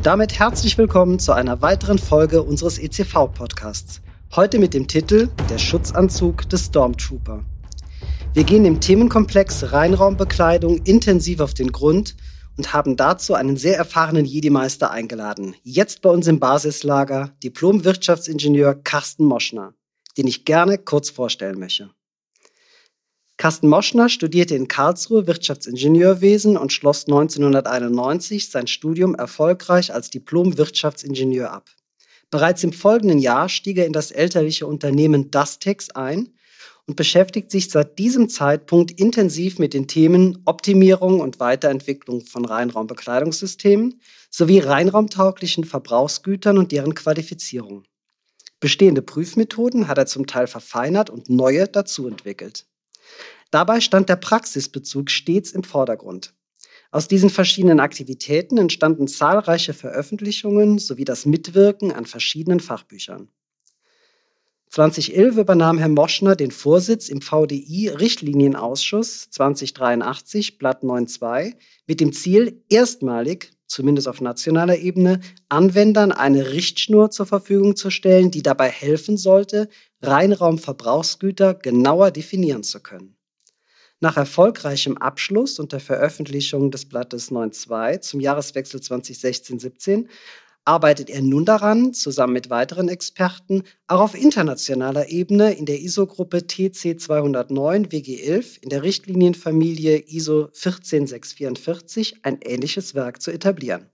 Und damit herzlich willkommen zu einer weiteren Folge unseres ECV-Podcasts. Heute mit dem Titel Der Schutzanzug des Stormtrooper. Wir gehen im Themenkomplex Reinraumbekleidung intensiv auf den Grund und haben dazu einen sehr erfahrenen Jedi-Meister eingeladen. Jetzt bei uns im Basislager Diplom-Wirtschaftsingenieur Carsten Moschner, den ich gerne kurz vorstellen möchte. Carsten Moschner studierte in Karlsruhe Wirtschaftsingenieurwesen und schloss 1991 sein Studium erfolgreich als Diplom-Wirtschaftsingenieur ab. Bereits im folgenden Jahr stieg er in das elterliche Unternehmen Dastex ein und beschäftigt sich seit diesem Zeitpunkt intensiv mit den Themen Optimierung und Weiterentwicklung von Reinraumbekleidungssystemen sowie reinraumtauglichen Verbrauchsgütern und deren Qualifizierung. Bestehende Prüfmethoden hat er zum Teil verfeinert und neue dazu entwickelt. Dabei stand der Praxisbezug stets im Vordergrund. Aus diesen verschiedenen Aktivitäten entstanden zahlreiche Veröffentlichungen sowie das Mitwirken an verschiedenen Fachbüchern. 2011 übernahm Herr Moschner den Vorsitz im VDI Richtlinienausschuss 2083 Blatt 9.2 mit dem Ziel, erstmalig, zumindest auf nationaler Ebene, Anwendern eine Richtschnur zur Verfügung zu stellen, die dabei helfen sollte, Reinraumverbrauchsgüter genauer definieren zu können. Nach erfolgreichem Abschluss und der Veröffentlichung des Blattes 9.2 zum Jahreswechsel 2016-17 arbeitet er nun daran, zusammen mit weiteren Experten, auch auf internationaler Ebene in der ISO-Gruppe TC 209 WG11 in der Richtlinienfamilie ISO 14644 ein ähnliches Werk zu etablieren.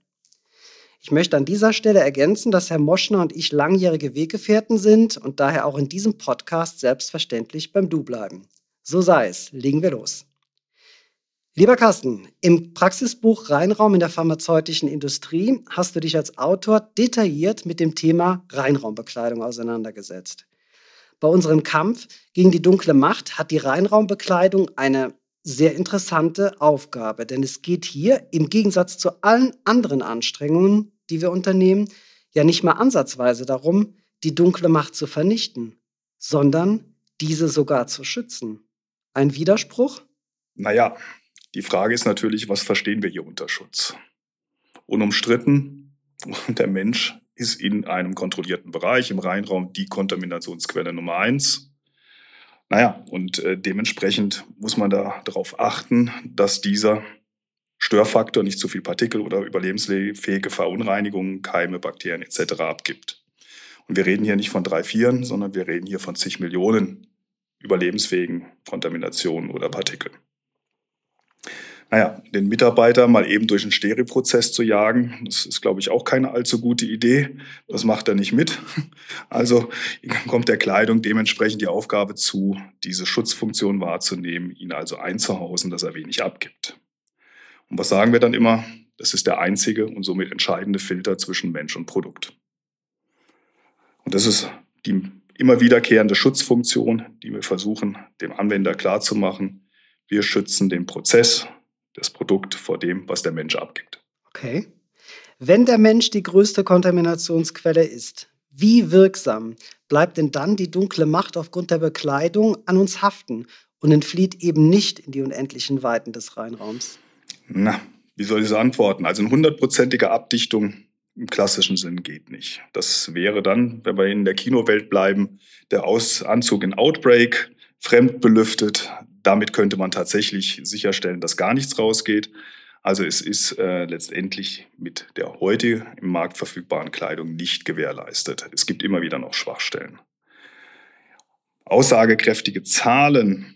Ich möchte an dieser Stelle ergänzen, dass Herr Moschner und ich langjährige Weggefährten sind und daher auch in diesem Podcast selbstverständlich beim Du bleiben. So sei es. Legen wir los. Lieber Carsten, im Praxisbuch Reinraum in der pharmazeutischen Industrie hast du dich als Autor detailliert mit dem Thema Reinraumbekleidung auseinandergesetzt. Bei unserem Kampf gegen die dunkle Macht hat die Reinraumbekleidung eine sehr interessante Aufgabe, denn es geht hier im Gegensatz zu allen anderen Anstrengungen, die wir unternehmen, ja nicht mal ansatzweise darum, die dunkle Macht zu vernichten, sondern diese sogar zu schützen. Ein Widerspruch? Naja, die Frage ist natürlich, was verstehen wir hier unter Schutz? Unumstritten, der Mensch ist in einem kontrollierten Bereich, im Reinraum die Kontaminationsquelle Nummer eins. Naja, und äh, dementsprechend muss man da darauf achten, dass dieser Störfaktor nicht zu viel Partikel oder überlebensfähige Verunreinigungen, Keime, Bakterien etc. abgibt. Und wir reden hier nicht von drei, vieren, sondern wir reden hier von zig Millionen überlebensfähigen Kontaminationen oder Partikeln. Naja, den Mitarbeiter mal eben durch einen Stereoprozess zu jagen, das ist, glaube ich, auch keine allzu gute Idee. Das macht er nicht mit. Also kommt der Kleidung dementsprechend die Aufgabe zu, diese Schutzfunktion wahrzunehmen, ihn also einzuhausen, dass er wenig abgibt. Und was sagen wir dann immer? Das ist der einzige und somit entscheidende Filter zwischen Mensch und Produkt. Und das ist die immer wiederkehrende Schutzfunktion, die wir versuchen, dem Anwender klarzumachen. Wir schützen den Prozess, das Produkt vor dem, was der Mensch abgibt. Okay. Wenn der Mensch die größte Kontaminationsquelle ist, wie wirksam bleibt denn dann die dunkle Macht aufgrund der Bekleidung an uns haften und entflieht eben nicht in die unendlichen Weiten des Reinraums? Na, wie soll ich das antworten? Also eine hundertprozentige Abdichtung im klassischen Sinn geht nicht. Das wäre dann, wenn wir in der Kinowelt bleiben, der Aus Anzug in Outbreak, fremd belüftet. Damit könnte man tatsächlich sicherstellen, dass gar nichts rausgeht. Also es ist äh, letztendlich mit der heute im Markt verfügbaren Kleidung nicht gewährleistet. Es gibt immer wieder noch Schwachstellen. Aussagekräftige Zahlen,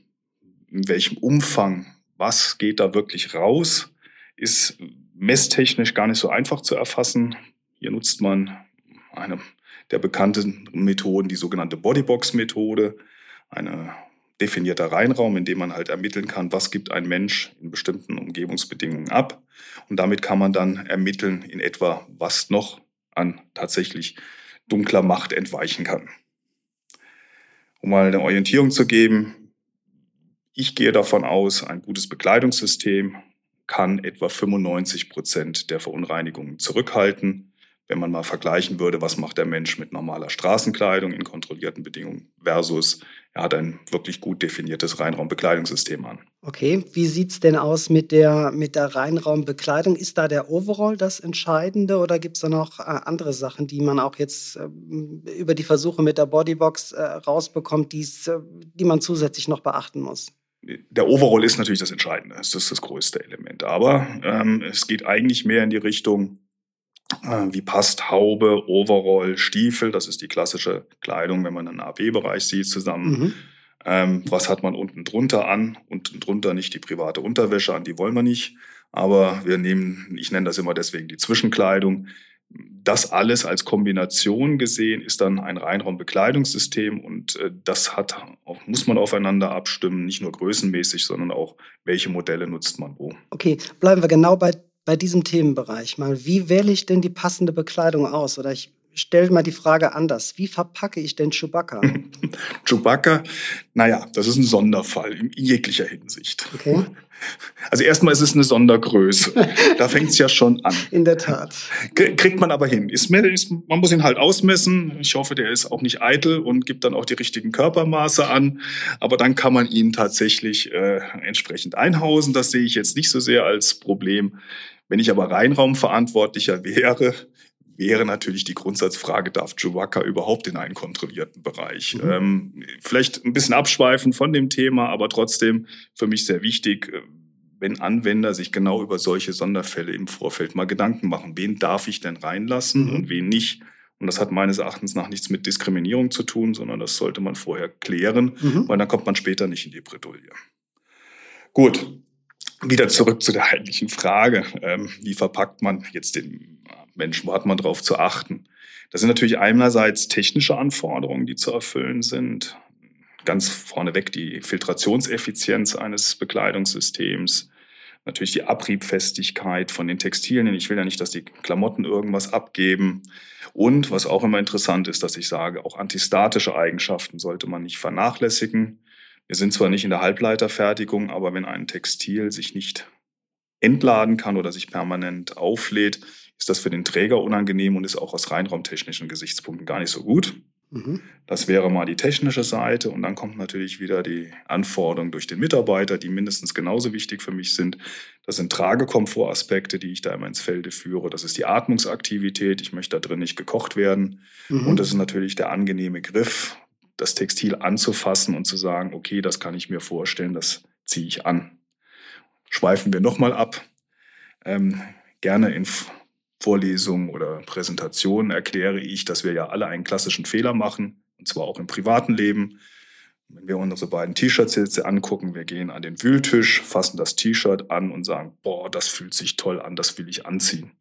in welchem Umfang, was geht da wirklich raus, ist messtechnisch gar nicht so einfach zu erfassen. Hier nutzt man eine der bekannten Methoden, die sogenannte Bodybox-Methode, eine definierter Reinraum, in dem man halt ermitteln kann, was gibt ein Mensch in bestimmten Umgebungsbedingungen ab. Und damit kann man dann ermitteln in etwa, was noch an tatsächlich dunkler Macht entweichen kann. Um mal eine Orientierung zu geben, ich gehe davon aus, ein gutes Bekleidungssystem kann etwa 95 Prozent der Verunreinigungen zurückhalten wenn man mal vergleichen würde, was macht der Mensch mit normaler Straßenkleidung in kontrollierten Bedingungen versus er hat ein wirklich gut definiertes Reinraumbekleidungssystem an. Okay, wie sieht es denn aus mit der, mit der Reinraumbekleidung? Ist da der Overall das Entscheidende oder gibt es da noch äh, andere Sachen, die man auch jetzt äh, über die Versuche mit der Bodybox äh, rausbekommt, die's, äh, die man zusätzlich noch beachten muss? der Overall ist natürlich das Entscheidende, das ist das größte Element. Aber ähm, es geht eigentlich mehr in die Richtung, wie passt Haube, Overall, Stiefel, das ist die klassische Kleidung, wenn man einen AP-Bereich sieht, zusammen. Mhm. Ähm, was hat man unten drunter an? Unten drunter nicht die private Unterwäsche an, die wollen wir nicht. Aber wir nehmen, ich nenne das immer deswegen die Zwischenkleidung. Das alles als Kombination gesehen ist dann ein Reinraumbekleidungssystem und äh, das hat, muss man aufeinander abstimmen, nicht nur größenmäßig, sondern auch, welche Modelle nutzt man wo. Okay, bleiben wir genau bei bei diesem Themenbereich mal, wie wähle ich denn die passende Bekleidung aus? Oder ich stelle mal die Frage anders. Wie verpacke ich denn Chewbacca? Chewbacca, naja, das ist ein Sonderfall in jeglicher Hinsicht. Okay. Also erstmal ist es eine Sondergröße. Da fängt es ja schon an. In der Tat. Kriegt man aber hin. Ist, ist, man muss ihn halt ausmessen. Ich hoffe, der ist auch nicht eitel und gibt dann auch die richtigen Körpermaße an. Aber dann kann man ihn tatsächlich äh, entsprechend einhausen. Das sehe ich jetzt nicht so sehr als Problem. Wenn ich aber Reinraumverantwortlicher wäre, wäre natürlich die Grundsatzfrage, darf Chewbacca überhaupt in einen kontrollierten Bereich? Mhm. Ähm, vielleicht ein bisschen abschweifen von dem Thema, aber trotzdem für mich sehr wichtig, äh, wenn Anwender sich genau über solche Sonderfälle im Vorfeld mal Gedanken machen. Wen darf ich denn reinlassen mhm. und wen nicht? Und das hat meines Erachtens nach nichts mit Diskriminierung zu tun, sondern das sollte man vorher klären, mhm. weil dann kommt man später nicht in die Bredouille. Gut, wieder zurück zu der eigentlichen Frage. Ähm, wie verpackt man jetzt den Menschen, wo hat man darauf zu achten? Das sind natürlich einerseits technische Anforderungen, die zu erfüllen sind. Ganz vorneweg die Filtrationseffizienz eines Bekleidungssystems, natürlich die Abriebfestigkeit von den Textilien. Ich will ja nicht, dass die Klamotten irgendwas abgeben. Und was auch immer interessant ist, dass ich sage, auch antistatische Eigenschaften sollte man nicht vernachlässigen. Wir sind zwar nicht in der Halbleiterfertigung, aber wenn ein Textil sich nicht entladen kann oder sich permanent auflädt, ist das für den Träger unangenehm und ist auch aus reinraumtechnischen Gesichtspunkten gar nicht so gut. Mhm. Das wäre mal die technische Seite. Und dann kommt natürlich wieder die Anforderung durch den Mitarbeiter, die mindestens genauso wichtig für mich sind. Das sind Tragekomfortaspekte, die ich da immer ins Felde führe. Das ist die Atmungsaktivität. Ich möchte da drin nicht gekocht werden. Mhm. Und das ist natürlich der angenehme Griff, das Textil anzufassen und zu sagen, okay, das kann ich mir vorstellen, das ziehe ich an. Schweifen wir nochmal ab. Ähm, gerne in Vorlesungen oder Präsentationen erkläre ich, dass wir ja alle einen klassischen Fehler machen, und zwar auch im privaten Leben. Wenn wir unsere beiden T-Shirts jetzt angucken, wir gehen an den Wühltisch, fassen das T-Shirt an und sagen, boah, das fühlt sich toll an, das will ich anziehen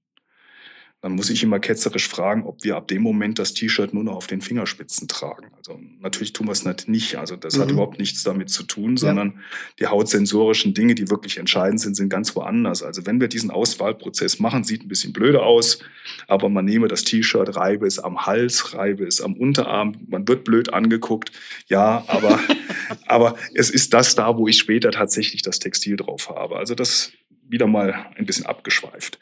dann muss ich immer ketzerisch fragen, ob wir ab dem Moment das T-Shirt nur noch auf den Fingerspitzen tragen. Also natürlich tun wir es nicht. Also das mhm. hat überhaupt nichts damit zu tun, sondern ja. die hautsensorischen Dinge, die wirklich entscheidend sind, sind ganz woanders. Also wenn wir diesen Auswahlprozess machen, sieht ein bisschen blöde aus, aber man nehme das T-Shirt, reibe es am Hals, reibe es am Unterarm, man wird blöd angeguckt. Ja, aber, aber es ist das da, wo ich später tatsächlich das Textil drauf habe. Also das wieder mal ein bisschen abgeschweift.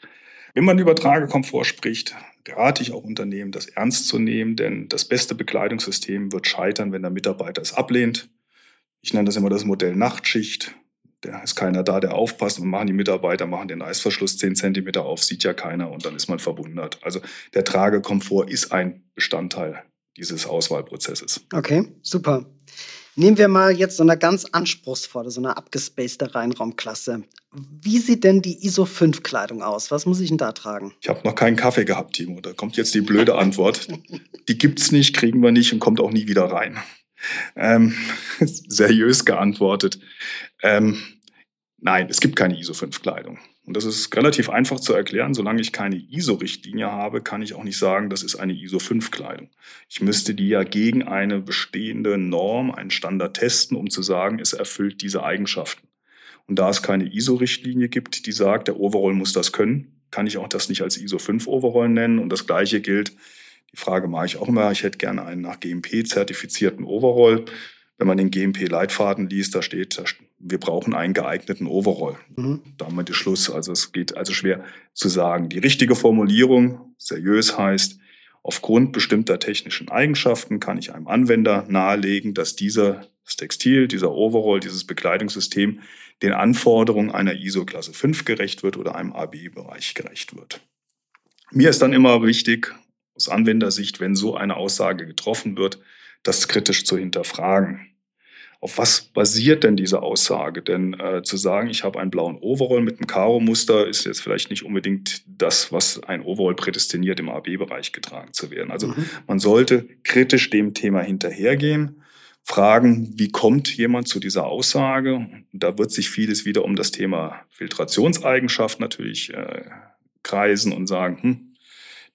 Wenn man über Tragekomfort spricht, rate ich auch Unternehmen, das ernst zu nehmen, denn das beste Bekleidungssystem wird scheitern, wenn der Mitarbeiter es ablehnt. Ich nenne das immer das Modell Nachtschicht. Da ist keiner da, der aufpasst. Und machen die Mitarbeiter, machen den Eisverschluss 10 cm auf, sieht ja keiner und dann ist man verwundert. Also der Tragekomfort ist ein Bestandteil dieses Auswahlprozesses. Okay, super. Nehmen wir mal jetzt so eine ganz anspruchsvolle, so eine abgespacede Reinraumklasse. Wie sieht denn die ISO 5 Kleidung aus? Was muss ich denn da tragen? Ich habe noch keinen Kaffee gehabt, Timo. Da kommt jetzt die blöde Antwort. die gibt's nicht, kriegen wir nicht und kommt auch nie wieder rein. Ähm, seriös geantwortet. Ähm, nein, es gibt keine ISO 5 Kleidung. Und das ist relativ einfach zu erklären. Solange ich keine ISO-Richtlinie habe, kann ich auch nicht sagen, das ist eine ISO 5-Kleidung. Ich müsste die ja gegen eine bestehende Norm, einen Standard testen, um zu sagen, es erfüllt diese Eigenschaften. Und da es keine ISO-Richtlinie gibt, die sagt, der Overall muss das können, kann ich auch das nicht als ISO 5 Overall nennen. Und das Gleiche gilt, die Frage mache ich auch immer, ich hätte gerne einen nach GMP zertifizierten Overall. Wenn man den GMP-Leitfaden liest, da steht, wir brauchen einen geeigneten Overall. Mhm. Damit ist Schluss. Also es geht also schwer zu sagen. Die richtige Formulierung, seriös heißt, aufgrund bestimmter technischen Eigenschaften kann ich einem Anwender nahelegen, dass dieser das Textil, dieser Overall, dieses Bekleidungssystem den Anforderungen einer ISO-Klasse 5 gerecht wird oder einem AB-Bereich gerecht wird. Mir ist dann immer wichtig, aus Anwendersicht, wenn so eine Aussage getroffen wird, das kritisch zu hinterfragen. Auf was basiert denn diese Aussage? Denn äh, zu sagen, ich habe einen blauen Overall mit einem Karo-Muster, ist jetzt vielleicht nicht unbedingt das, was ein Overall prädestiniert, im AB-Bereich getragen zu werden. Also mhm. man sollte kritisch dem Thema hinterhergehen, fragen, wie kommt jemand zu dieser Aussage? Und da wird sich vieles wieder um das Thema Filtrationseigenschaft natürlich äh, kreisen und sagen, hm,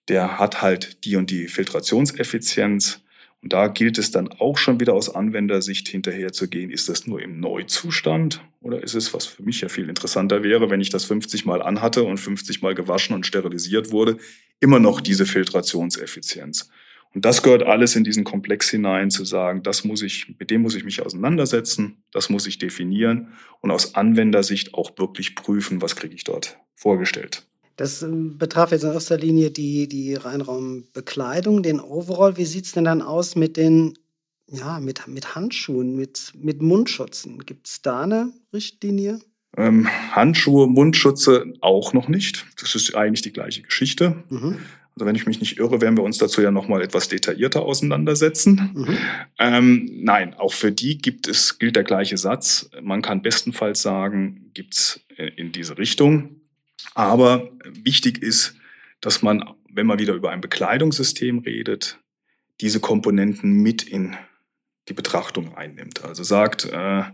der hat halt die und die Filtrationseffizienz und da gilt es dann auch schon wieder aus Anwendersicht hinterher zu gehen, ist das nur im Neuzustand oder ist es, was für mich ja viel interessanter wäre, wenn ich das 50 Mal anhatte und 50 Mal gewaschen und sterilisiert wurde, immer noch diese Filtrationseffizienz. Und das gehört alles in diesen Komplex hinein, zu sagen, das muss ich, mit dem muss ich mich auseinandersetzen, das muss ich definieren und aus Anwendersicht auch wirklich prüfen, was kriege ich dort vorgestellt. Das ähm, betraf jetzt in erster Linie die, die Reinraumbekleidung, den Overall. Wie sieht es denn dann aus mit den, ja, mit, mit Handschuhen, mit, mit Mundschutzen? Gibt es da eine Richtlinie? Ähm, Handschuhe, Mundschutze auch noch nicht. Das ist eigentlich die gleiche Geschichte. Mhm. Also wenn ich mich nicht irre, werden wir uns dazu ja nochmal etwas detaillierter auseinandersetzen. Mhm. Ähm, nein, auch für die gibt es, gilt der gleiche Satz. Man kann bestenfalls sagen, gibt es in diese Richtung. Aber wichtig ist, dass man, wenn man wieder über ein Bekleidungssystem redet, diese Komponenten mit in die Betrachtung einnimmt. Also sagt, äh,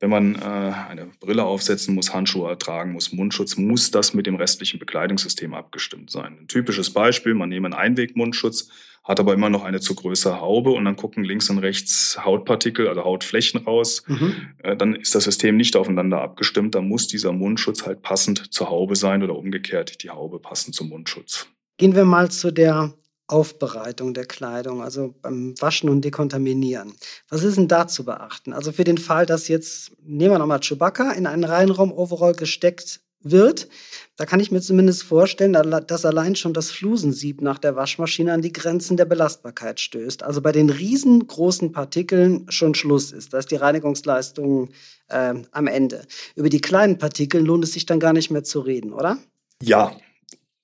wenn man äh, eine Brille aufsetzen muss, Handschuhe tragen muss, Mundschutz, muss das mit dem restlichen Bekleidungssystem abgestimmt sein. Ein typisches Beispiel, man nehme einen Einwegmundschutz, hat aber immer noch eine zu größere Haube und dann gucken links und rechts Hautpartikel, also Hautflächen raus. Mhm. Äh, dann ist das System nicht aufeinander abgestimmt. Da muss dieser Mundschutz halt passend zur Haube sein oder umgekehrt die Haube passend zum Mundschutz. Gehen wir mal zu der Aufbereitung der Kleidung, also beim Waschen und Dekontaminieren. Was ist denn da zu beachten? Also für den Fall, dass jetzt, nehmen wir nochmal Chewbacca, in einen Reihenraum-Overall gesteckt wird, da kann ich mir zumindest vorstellen, dass allein schon das Flusensieb nach der Waschmaschine an die Grenzen der Belastbarkeit stößt. Also bei den riesengroßen Partikeln schon Schluss ist. Da ist die Reinigungsleistung äh, am Ende. Über die kleinen Partikel lohnt es sich dann gar nicht mehr zu reden, oder? Ja,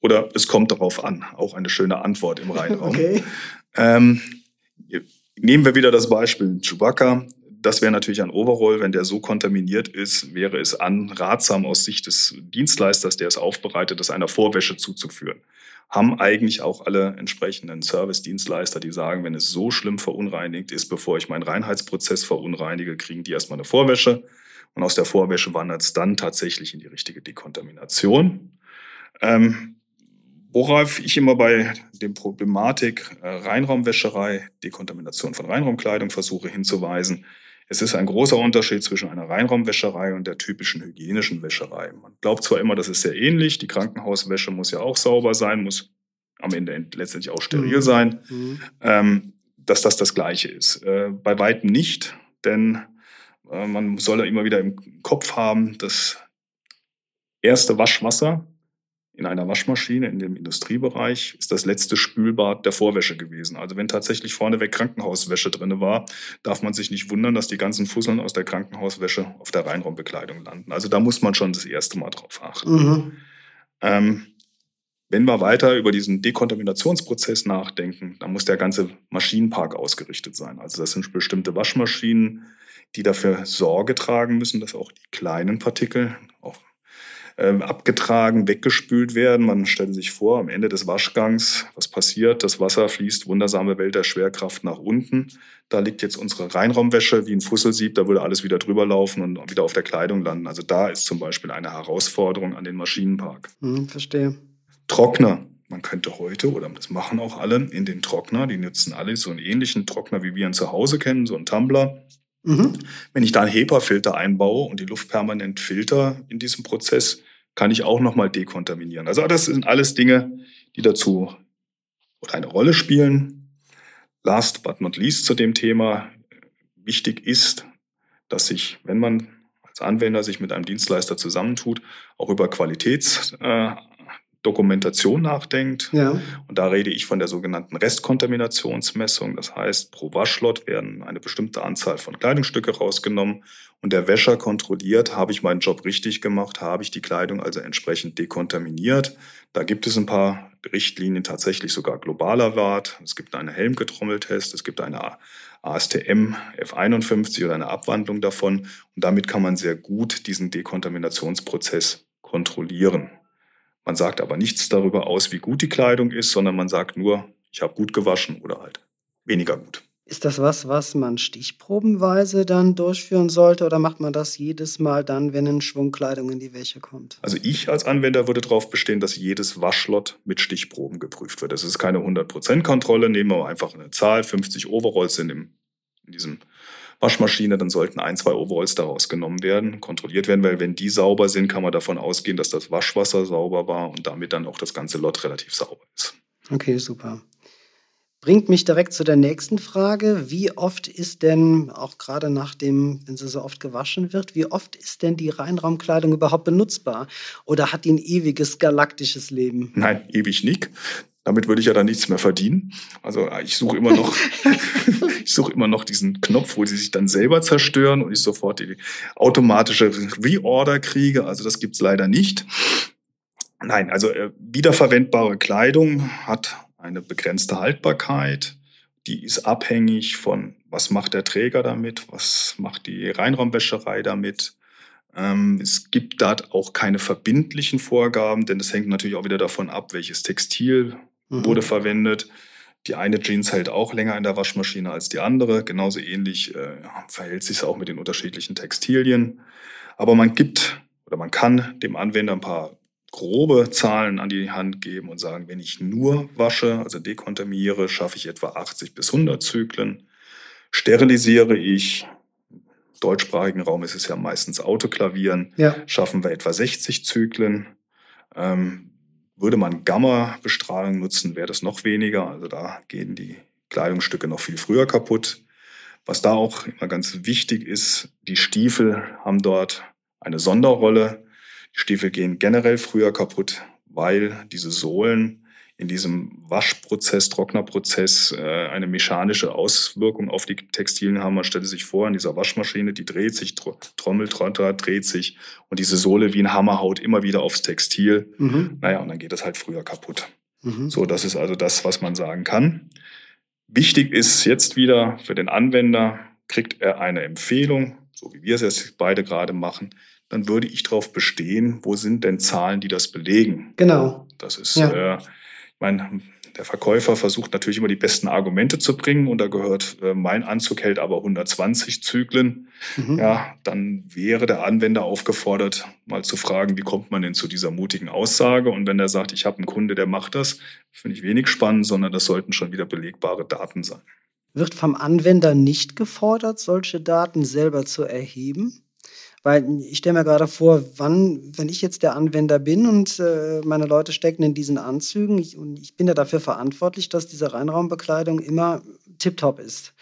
oder es kommt darauf an. Auch eine schöne Antwort im Reinraum. Okay. Ähm, nehmen wir wieder das Beispiel Chewbacca. Das wäre natürlich ein Overall. Wenn der so kontaminiert ist, wäre es anratsam aus Sicht des Dienstleisters, der es aufbereitet, das einer Vorwäsche zuzuführen. Haben eigentlich auch alle entsprechenden Service-Dienstleister, die sagen, wenn es so schlimm verunreinigt ist, bevor ich meinen Reinheitsprozess verunreinige, kriegen die erstmal eine Vorwäsche. Und aus der Vorwäsche wandert es dann tatsächlich in die richtige Dekontamination. Ähm, Worauf ich immer bei der Problematik äh, Reinraumwäscherei, Dekontamination von Reinraumkleidung versuche hinzuweisen, es ist ein großer Unterschied zwischen einer Reinraumwäscherei und der typischen hygienischen Wäscherei. Man glaubt zwar immer, das ist sehr ähnlich, die Krankenhauswäsche muss ja auch sauber sein, muss am Ende letztendlich auch steril mhm. sein, mhm. Ähm, dass das das Gleiche ist. Äh, bei weitem nicht, denn äh, man soll ja immer wieder im Kopf haben, dass erste Waschwasser in einer Waschmaschine in dem Industriebereich ist das letzte Spülbad der Vorwäsche gewesen. Also wenn tatsächlich vorneweg Krankenhauswäsche drin war, darf man sich nicht wundern, dass die ganzen Fusseln aus der Krankenhauswäsche auf der Reinraumbekleidung landen. Also da muss man schon das erste Mal drauf achten. Mhm. Ähm, wenn wir weiter über diesen Dekontaminationsprozess nachdenken, dann muss der ganze Maschinenpark ausgerichtet sein. Also das sind bestimmte Waschmaschinen, die dafür Sorge tragen müssen, dass auch die kleinen Partikel, auch ähm, abgetragen, weggespült werden. Man stellt sich vor, am Ende des Waschgangs, was passiert? Das Wasser fließt wundersame Welt der Schwerkraft nach unten. Da liegt jetzt unsere Reinraumwäsche wie ein Fusselsieb, da würde alles wieder drüber laufen und wieder auf der Kleidung landen. Also da ist zum Beispiel eine Herausforderung an den Maschinenpark. Hm, verstehe. Trockner. Man könnte heute, oder das machen auch alle, in den Trockner, die nutzen alle so einen ähnlichen Trockner, wie wir ihn zu Hause kennen, so einen Tumbler. Mhm. Wenn ich da einen HEPA-Filter einbaue und die Luft permanent filter in diesem Prozess, kann ich auch nochmal dekontaminieren. Also das sind alles Dinge, die dazu eine Rolle spielen. Last but not least zu dem Thema. Wichtig ist, dass sich, wenn man als Anwender sich mit einem Dienstleister zusammentut, auch über Qualitäts äh, Dokumentation nachdenkt. Ja. Und da rede ich von der sogenannten Restkontaminationsmessung. Das heißt, pro Waschlot werden eine bestimmte Anzahl von Kleidungsstücke rausgenommen und der Wäscher kontrolliert, habe ich meinen Job richtig gemacht, habe ich die Kleidung also entsprechend dekontaminiert. Da gibt es ein paar Richtlinien tatsächlich sogar globaler Wert. Es gibt einen Helmgetrommeltest, es gibt eine ASTM F51 oder eine Abwandlung davon. Und damit kann man sehr gut diesen Dekontaminationsprozess kontrollieren. Man sagt aber nichts darüber aus, wie gut die Kleidung ist, sondern man sagt nur, ich habe gut gewaschen oder halt weniger gut. Ist das was, was man stichprobenweise dann durchführen sollte oder macht man das jedes Mal dann, wenn ein Schwung Kleidung in die Wäsche kommt? Also ich als Anwender würde darauf bestehen, dass jedes Waschlot mit Stichproben geprüft wird. Das ist keine 100%-Kontrolle. Nehmen wir einfach eine Zahl, 50 Overalls sind im, in diesem Waschmaschine, dann sollten ein, zwei Overalls daraus genommen werden, kontrolliert werden, weil wenn die sauber sind, kann man davon ausgehen, dass das Waschwasser sauber war und damit dann auch das ganze Lot relativ sauber ist. Okay, super. Bringt mich direkt zu der nächsten Frage. Wie oft ist denn, auch gerade nach dem, wenn sie so oft gewaschen wird, wie oft ist denn die Reinraumkleidung überhaupt benutzbar? Oder hat die ein ewiges galaktisches Leben? Nein, ewig nicht. Damit würde ich ja dann nichts mehr verdienen. Also ich suche immer noch, ich suche immer noch diesen Knopf, wo sie sich dann selber zerstören und ich sofort die automatische Reorder kriege. Also das gibt's leider nicht. Nein, also äh, wiederverwendbare Kleidung hat eine begrenzte Haltbarkeit. Die ist abhängig von, was macht der Träger damit, was macht die Reinraumwäscherei damit, ähm, es gibt da auch keine verbindlichen Vorgaben, denn es hängt natürlich auch wieder davon ab, welches Textil mhm. wurde verwendet. Die eine Jeans hält auch länger in der Waschmaschine als die andere. Genauso ähnlich äh, verhält sich es auch mit den unterschiedlichen Textilien. Aber man gibt oder man kann dem Anwender ein paar grobe Zahlen an die Hand geben und sagen, wenn ich nur wasche, also dekontaminiere, schaffe ich etwa 80 bis 100 Zyklen. Sterilisiere ich, im deutschsprachigen Raum ist es ja meistens Autoklavieren, ja. schaffen wir etwa 60 Zyklen. Ähm, würde man Gamma-Bestrahlung nutzen, wäre das noch weniger. Also da gehen die Kleidungsstücke noch viel früher kaputt. Was da auch immer ganz wichtig ist, die Stiefel haben dort eine Sonderrolle. Die Stiefel gehen generell früher kaputt, weil diese Sohlen in diesem Waschprozess, Trocknerprozess äh, eine mechanische Auswirkung auf die Textilien haben. Man stellt sich vor, in dieser Waschmaschine, die dreht sich, Trommeltrotter dreht sich und diese Sohle wie ein Hammer haut immer wieder aufs Textil. Mhm. Naja, und dann geht es halt früher kaputt. Mhm. So, das ist also das, was man sagen kann. Wichtig ist jetzt wieder für den Anwender, kriegt er eine Empfehlung, so wie wir es jetzt beide gerade machen, dann würde ich darauf bestehen, wo sind denn Zahlen, die das belegen? Genau. Das ist ja. äh, meine, der Verkäufer versucht natürlich immer die besten Argumente zu bringen und da gehört, äh, mein Anzug hält aber 120 Zyklen. Mhm. Ja, dann wäre der Anwender aufgefordert, mal zu fragen, wie kommt man denn zu dieser mutigen Aussage? Und wenn er sagt, ich habe einen Kunde, der macht das, finde ich wenig spannend, sondern das sollten schon wieder belegbare Daten sein. Wird vom Anwender nicht gefordert, solche Daten selber zu erheben? Weil ich stelle mir gerade vor, wann, wenn ich jetzt der Anwender bin und äh, meine Leute stecken in diesen Anzügen ich, und ich bin ja dafür verantwortlich, dass diese Reinraumbekleidung immer tiptop ist.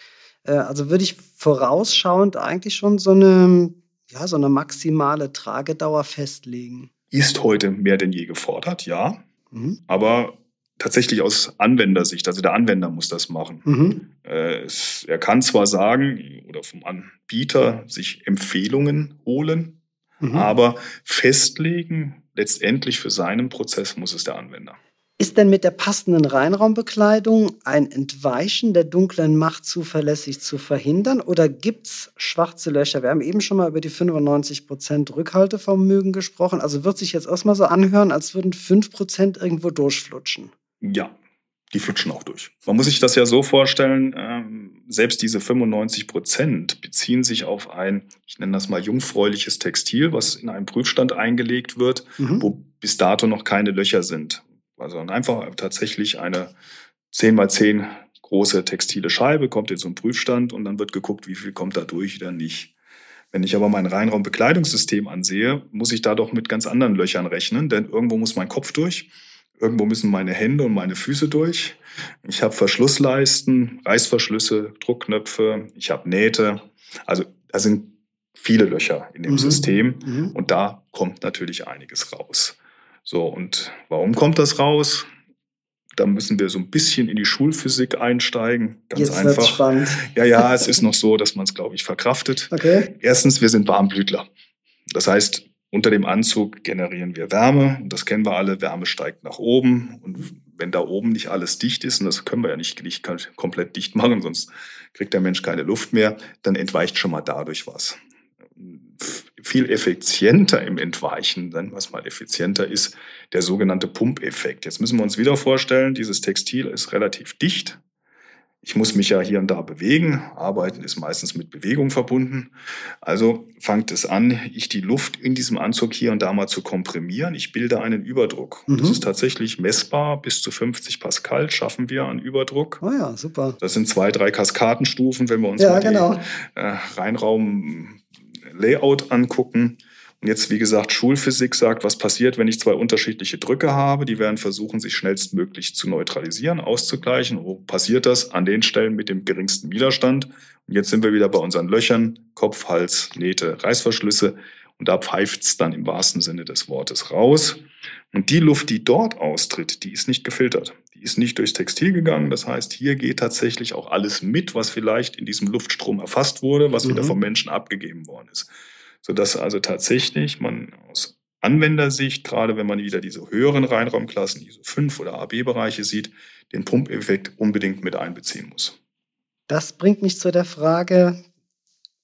Äh, also würde ich vorausschauend eigentlich schon so eine, ja, so eine maximale Tragedauer festlegen. ist heute mehr denn je gefordert, ja. Mhm. Aber tatsächlich aus Anwendersicht, also der Anwender muss das machen. Mhm. Äh, er kann zwar sagen oder vom Anbieter sich Empfehlungen holen, mhm. aber festlegen, letztendlich für seinen Prozess muss es der Anwender. Ist denn mit der passenden Reinraumbekleidung ein Entweichen der dunklen Macht zuverlässig zu verhindern oder gibt es schwarze Löcher? Wir haben eben schon mal über die 95% Rückhaltevermögen gesprochen. Also wird sich jetzt erstmal so anhören, als würden 5% irgendwo durchflutschen. Ja, die flutschen auch durch. Man muss sich das ja so vorstellen, ähm, selbst diese 95 Prozent beziehen sich auf ein, ich nenne das mal jungfräuliches Textil, was in einem Prüfstand eingelegt wird, mhm. wo bis dato noch keine Löcher sind. Also einfach tatsächlich eine 10 mal 10 große textile Scheibe kommt in so einen Prüfstand und dann wird geguckt, wie viel kommt da durch oder nicht. Wenn ich aber mein Reinraumbekleidungssystem ansehe, muss ich da doch mit ganz anderen Löchern rechnen, denn irgendwo muss mein Kopf durch Irgendwo müssen meine Hände und meine Füße durch. Ich habe Verschlussleisten, Reißverschlüsse, Druckknöpfe, ich habe Nähte. Also da sind viele Löcher in dem mhm. System mhm. und da kommt natürlich einiges raus. So, und warum kommt das raus? Da müssen wir so ein bisschen in die Schulphysik einsteigen. Ganz Jetzt einfach. Spannend. Ja, ja, es ist noch so, dass man es, glaube ich, verkraftet. Okay. Erstens, wir sind Warmblütler. Das heißt, unter dem Anzug generieren wir Wärme und das kennen wir alle. Wärme steigt nach oben und wenn da oben nicht alles dicht ist, und das können wir ja nicht, nicht komplett dicht machen, sonst kriegt der Mensch keine Luft mehr, dann entweicht schon mal dadurch was. Viel effizienter im Entweichen, dann was mal effizienter ist, der sogenannte Pumpeffekt. Jetzt müssen wir uns wieder vorstellen, dieses Textil ist relativ dicht, ich muss mich ja hier und da bewegen. Arbeiten ist meistens mit Bewegung verbunden. Also fängt es an, ich die Luft in diesem Anzug hier und da mal zu komprimieren. Ich bilde einen Überdruck. Mhm. Das ist tatsächlich messbar. Bis zu 50 Pascal schaffen wir an Überdruck. Oh ja, super. Das sind zwei, drei Kaskadenstufen, wenn wir uns ja, mal genau. die äh, Reinraum-Layout angucken. Und jetzt, wie gesagt, Schulphysik sagt, was passiert, wenn ich zwei unterschiedliche Drücke habe. Die werden versuchen, sich schnellstmöglich zu neutralisieren, auszugleichen. Wo passiert das? An den Stellen mit dem geringsten Widerstand. Und jetzt sind wir wieder bei unseren Löchern, Kopf, Hals, Nähte, Reißverschlüsse. Und da pfeift es dann im wahrsten Sinne des Wortes raus. Und die Luft, die dort austritt, die ist nicht gefiltert. Die ist nicht durchs Textil gegangen. Das heißt, hier geht tatsächlich auch alles mit, was vielleicht in diesem Luftstrom erfasst wurde, was mhm. wieder vom Menschen abgegeben worden ist sodass also tatsächlich man aus Anwendersicht, gerade wenn man wieder diese höheren Reinraumklassen, diese 5 oder AB-Bereiche sieht, den Pumpeffekt unbedingt mit einbeziehen muss. Das bringt mich zu der Frage,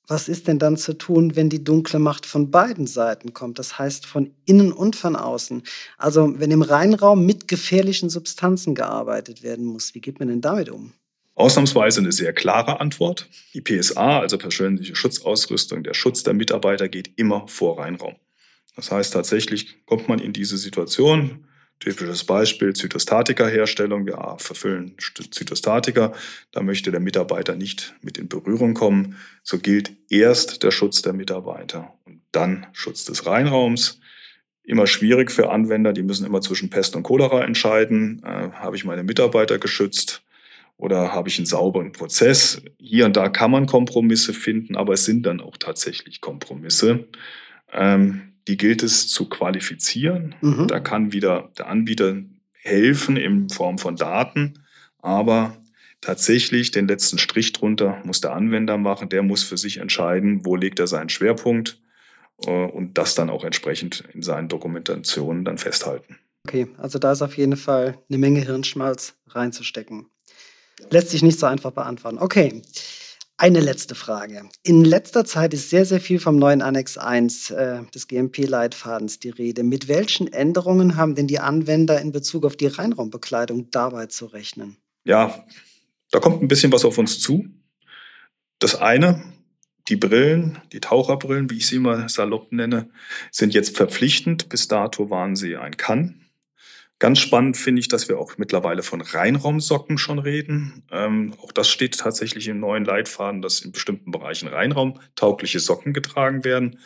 was ist denn dann zu tun, wenn die dunkle Macht von beiden Seiten kommt? Das heißt von innen und von außen. Also wenn im Reinraum mit gefährlichen Substanzen gearbeitet werden muss, wie geht man denn damit um? Ausnahmsweise eine sehr klare Antwort. Die PSA, also persönliche Schutzausrüstung, der Schutz der Mitarbeiter geht immer vor Reinraum. Das heißt, tatsächlich kommt man in diese Situation. Typisches Beispiel, Zytostatika-Herstellung. Wir verfüllen Zytostatika. Da möchte der Mitarbeiter nicht mit in Berührung kommen. So gilt erst der Schutz der Mitarbeiter und dann Schutz des Reinraums. Immer schwierig für Anwender. Die müssen immer zwischen Pest und Cholera entscheiden. Äh, habe ich meine Mitarbeiter geschützt? Oder habe ich einen sauberen Prozess? Hier und da kann man Kompromisse finden, aber es sind dann auch tatsächlich Kompromisse. Ähm, die gilt es zu qualifizieren. Mhm. Da kann wieder der Anbieter helfen in Form von Daten, aber tatsächlich den letzten Strich drunter muss der Anwender machen. Der muss für sich entscheiden, wo legt er seinen Schwerpunkt äh, und das dann auch entsprechend in seinen Dokumentationen dann festhalten. Okay, also da ist auf jeden Fall eine Menge Hirnschmalz reinzustecken. Lässt sich nicht so einfach beantworten. Okay. Eine letzte Frage. In letzter Zeit ist sehr, sehr viel vom neuen Annex 1 äh, des GMP-Leitfadens die Rede. Mit welchen Änderungen haben denn die Anwender in Bezug auf die Reinraumbekleidung dabei zu rechnen? Ja, da kommt ein bisschen was auf uns zu. Das eine, die Brillen, die Taucherbrillen, wie ich sie immer salopp nenne, sind jetzt verpflichtend. Bis dato waren sie ein Kann. Ganz spannend finde ich, dass wir auch mittlerweile von Reinraumsocken schon reden. Ähm, auch das steht tatsächlich im neuen Leitfaden, dass in bestimmten Bereichen reinraumtaugliche Socken getragen werden.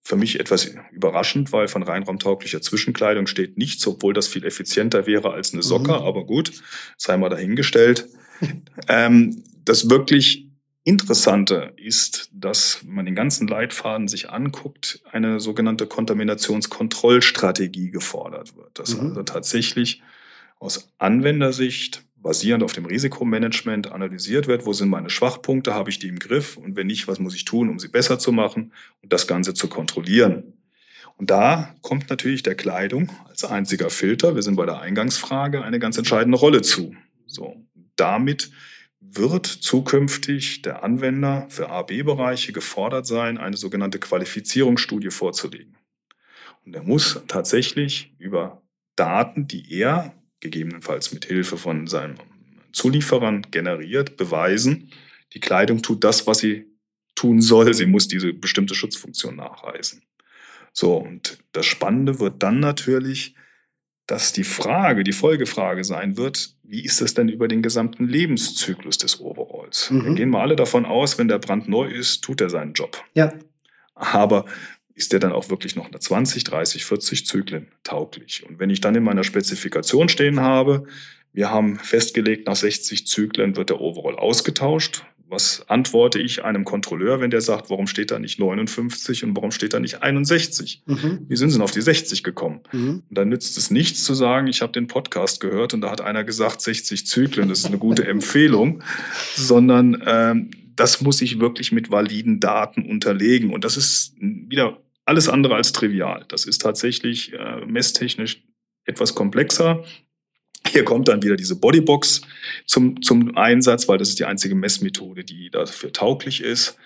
Für mich etwas überraschend, weil von reinraumtauglicher Zwischenkleidung steht nichts, obwohl das viel effizienter wäre als eine Socke. Mhm. Aber gut, sei mal dahingestellt. ähm, das wirklich Interessante ist, dass man den ganzen Leitfaden sich anguckt, eine sogenannte Kontaminationskontrollstrategie gefordert wird. Dass mhm. also tatsächlich aus Anwendersicht basierend auf dem Risikomanagement analysiert wird, wo sind meine Schwachpunkte, habe ich die im Griff und wenn nicht, was muss ich tun, um sie besser zu machen und das Ganze zu kontrollieren. Und da kommt natürlich der Kleidung als einziger Filter, wir sind bei der Eingangsfrage, eine ganz entscheidende Rolle zu. So, damit wird zukünftig der Anwender für AB-Bereiche gefordert sein, eine sogenannte Qualifizierungsstudie vorzulegen. Und er muss tatsächlich über Daten, die er gegebenenfalls mit Hilfe von seinem Zulieferern generiert, beweisen, die Kleidung tut das, was sie tun soll. Sie muss diese bestimmte Schutzfunktion nachweisen. So, und das Spannende wird dann natürlich, dass die Frage, die Folgefrage sein wird, wie ist es denn über den gesamten Lebenszyklus des Overalls? Mhm. Wir gehen mal alle davon aus, wenn der brandneu ist, tut er seinen Job. Ja. Aber ist der dann auch wirklich noch nach 20, 30, 40 Zyklen tauglich? Und wenn ich dann in meiner Spezifikation stehen habe, wir haben festgelegt, nach 60 Zyklen wird der Overall ausgetauscht, was antworte ich einem Kontrolleur, wenn der sagt, warum steht da nicht 59 und warum steht da nicht 61? Mhm. Wie sind sie denn auf die 60 gekommen? Mhm. Und dann nützt es nichts zu sagen, ich habe den Podcast gehört und da hat einer gesagt 60 Zyklen, das ist eine gute Empfehlung, sondern ähm, das muss ich wirklich mit validen Daten unterlegen. Und das ist wieder alles andere als trivial. Das ist tatsächlich äh, messtechnisch etwas komplexer. Hier kommt dann wieder diese Bodybox zum, zum Einsatz, weil das ist die einzige Messmethode, die dafür tauglich ist.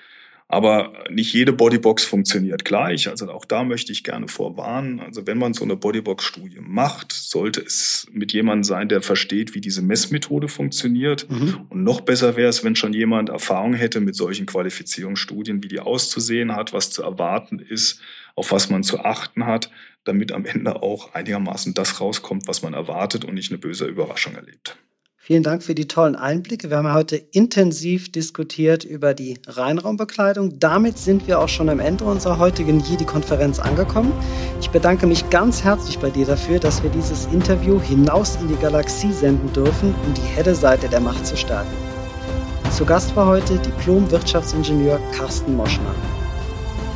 Aber nicht jede Bodybox funktioniert gleich. Also auch da möchte ich gerne vorwarnen. Also wenn man so eine Bodybox-Studie macht, sollte es mit jemandem sein, der versteht, wie diese Messmethode funktioniert. Mhm. Und noch besser wäre es, wenn schon jemand Erfahrung hätte mit solchen Qualifizierungsstudien, wie die auszusehen hat, was zu erwarten ist, auf was man zu achten hat, damit am Ende auch einigermaßen das rauskommt, was man erwartet und nicht eine böse Überraschung erlebt. Vielen Dank für die tollen Einblicke. Wir haben heute intensiv diskutiert über die Reinraumbekleidung. Damit sind wir auch schon am Ende unserer heutigen Jedi-Konferenz angekommen. Ich bedanke mich ganz herzlich bei dir dafür, dass wir dieses Interview hinaus in die Galaxie senden dürfen, um die Helle-Seite der Macht zu stärken. Zu Gast war heute Diplom-Wirtschaftsingenieur Carsten Moschner.